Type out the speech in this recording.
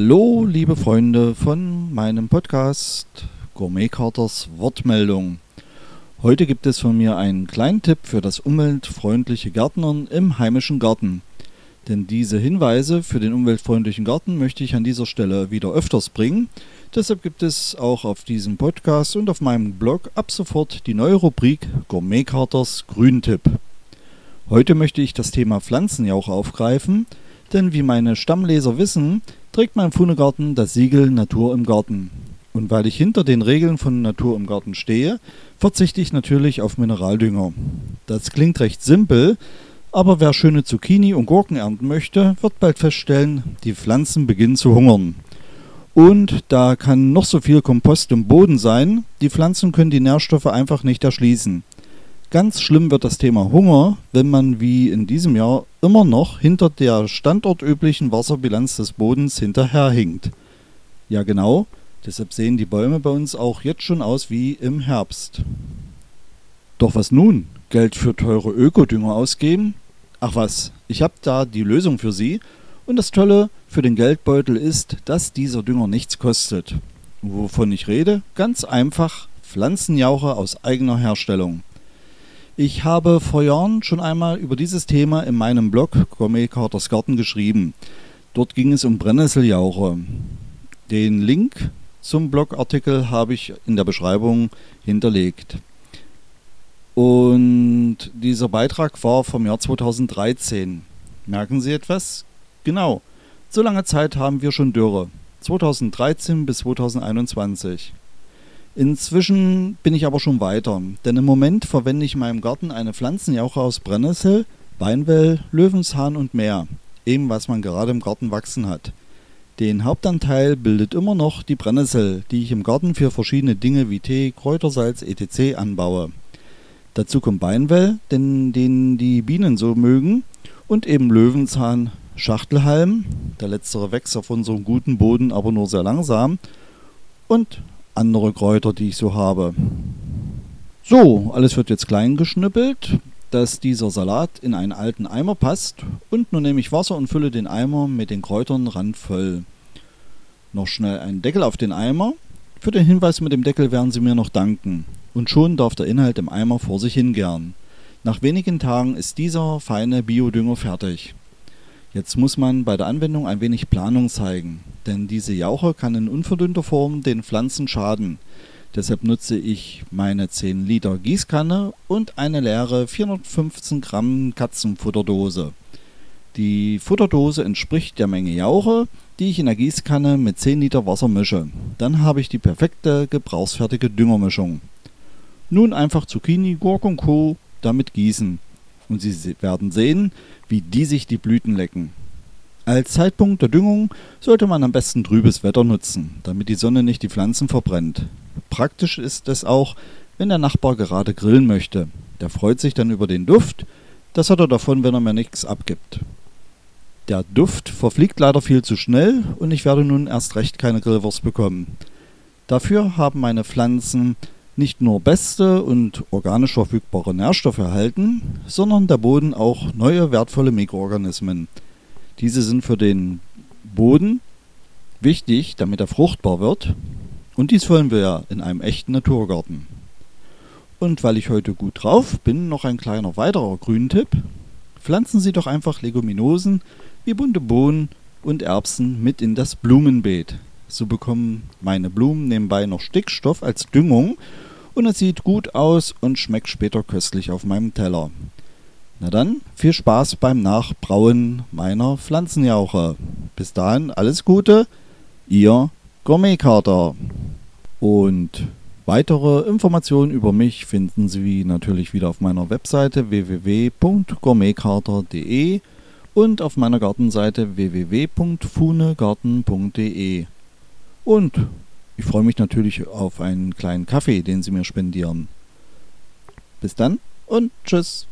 Hallo, liebe Freunde von meinem Podcast Gourmet Carters Wortmeldung. Heute gibt es von mir einen kleinen Tipp für das umweltfreundliche Gärtnern im heimischen Garten. Denn diese Hinweise für den umweltfreundlichen Garten möchte ich an dieser Stelle wieder öfters bringen. Deshalb gibt es auch auf diesem Podcast und auf meinem Blog ab sofort die neue Rubrik Gourmet Carters Grüntipp. Heute möchte ich das Thema Pflanzenjauch aufgreifen, denn wie meine Stammleser wissen, trägt mein Pfunegarten das Siegel Natur im Garten. Und weil ich hinter den Regeln von Natur im Garten stehe, verzichte ich natürlich auf Mineraldünger. Das klingt recht simpel, aber wer schöne Zucchini und Gurken ernten möchte, wird bald feststellen, die Pflanzen beginnen zu hungern. Und da kann noch so viel Kompost im Boden sein, die Pflanzen können die Nährstoffe einfach nicht erschließen. Ganz schlimm wird das Thema Hunger, wenn man wie in diesem Jahr immer noch hinter der standortüblichen Wasserbilanz des Bodens hinterherhinkt. Ja genau, deshalb sehen die Bäume bei uns auch jetzt schon aus wie im Herbst. Doch was nun? Geld für teure Ökodünger ausgeben? Ach was, ich habe da die Lösung für Sie. Und das Tolle für den Geldbeutel ist, dass dieser Dünger nichts kostet. Wovon ich rede? Ganz einfach Pflanzenjauche aus eigener Herstellung. Ich habe vor Jahren schon einmal über dieses Thema in meinem Blog Gourmet Carters Garten geschrieben. Dort ging es um Brennnesseljauche. Den Link zum Blogartikel habe ich in der Beschreibung hinterlegt. Und dieser Beitrag war vom Jahr 2013. Merken Sie etwas? Genau. So lange Zeit haben wir schon Dürre. 2013 bis 2021. Inzwischen bin ich aber schon weiter, denn im Moment verwende ich in meinem Garten eine Pflanzenjauche aus Brennnessel, Weinwell, Löwenshahn und mehr, eben was man gerade im Garten wachsen hat. Den Hauptanteil bildet immer noch die Brennnessel, die ich im Garten für verschiedene Dinge wie Tee, Kräutersalz etc. anbaue. Dazu kommt Weinwell, denn den die Bienen so mögen, und eben Löwenzahn, Schachtelhalm, der letztere wächst auf unserem guten Boden aber nur sehr langsam, und andere Kräuter, die ich so habe. So, alles wird jetzt klein geschnippelt, dass dieser Salat in einen alten Eimer passt. Und nun nehme ich Wasser und fülle den Eimer mit den Kräutern randvoll. Noch schnell einen Deckel auf den Eimer. Für den Hinweis mit dem Deckel werden Sie mir noch danken. Und schon darf der Inhalt im Eimer vor sich hingären. Nach wenigen Tagen ist dieser feine Biodünger fertig. Jetzt muss man bei der Anwendung ein wenig Planung zeigen, denn diese Jauche kann in unverdünnter Form den Pflanzen schaden. Deshalb nutze ich meine 10 Liter Gießkanne und eine leere 415 Gramm Katzenfutterdose. Die Futterdose entspricht der Menge Jauche, die ich in der Gießkanne mit 10 Liter Wasser mische. Dann habe ich die perfekte gebrauchsfertige Düngermischung. Nun einfach Zucchini, Gurke und Co. damit gießen. Und Sie werden sehen, wie die sich die Blüten lecken. Als Zeitpunkt der Düngung sollte man am besten trübes Wetter nutzen, damit die Sonne nicht die Pflanzen verbrennt. Praktisch ist es auch, wenn der Nachbar gerade grillen möchte. Der freut sich dann über den Duft, das hat er davon, wenn er mir nichts abgibt. Der Duft verfliegt leider viel zu schnell und ich werde nun erst recht keine Grillwurst bekommen. Dafür haben meine Pflanzen nicht nur beste und organisch verfügbare Nährstoffe erhalten, sondern der Boden auch neue wertvolle Mikroorganismen. Diese sind für den Boden wichtig, damit er fruchtbar wird. Und dies wollen wir ja in einem echten Naturgarten. Und weil ich heute gut drauf bin, noch ein kleiner weiterer Grüntipp. Pflanzen Sie doch einfach Leguminosen wie bunte Bohnen und Erbsen mit in das Blumenbeet. So bekommen meine Blumen nebenbei noch Stickstoff als Düngung und es sieht gut aus und schmeckt später köstlich auf meinem Teller. Na dann, viel Spaß beim Nachbrauen meiner Pflanzenjauche. Bis dahin, alles Gute, Ihr Gourmetkater. Und weitere Informationen über mich finden Sie natürlich wieder auf meiner Webseite www.gourmetkater.de und auf meiner Gartenseite www.funegarten.de. Und ich freue mich natürlich auf einen kleinen Kaffee, den Sie mir spendieren. Bis dann und tschüss.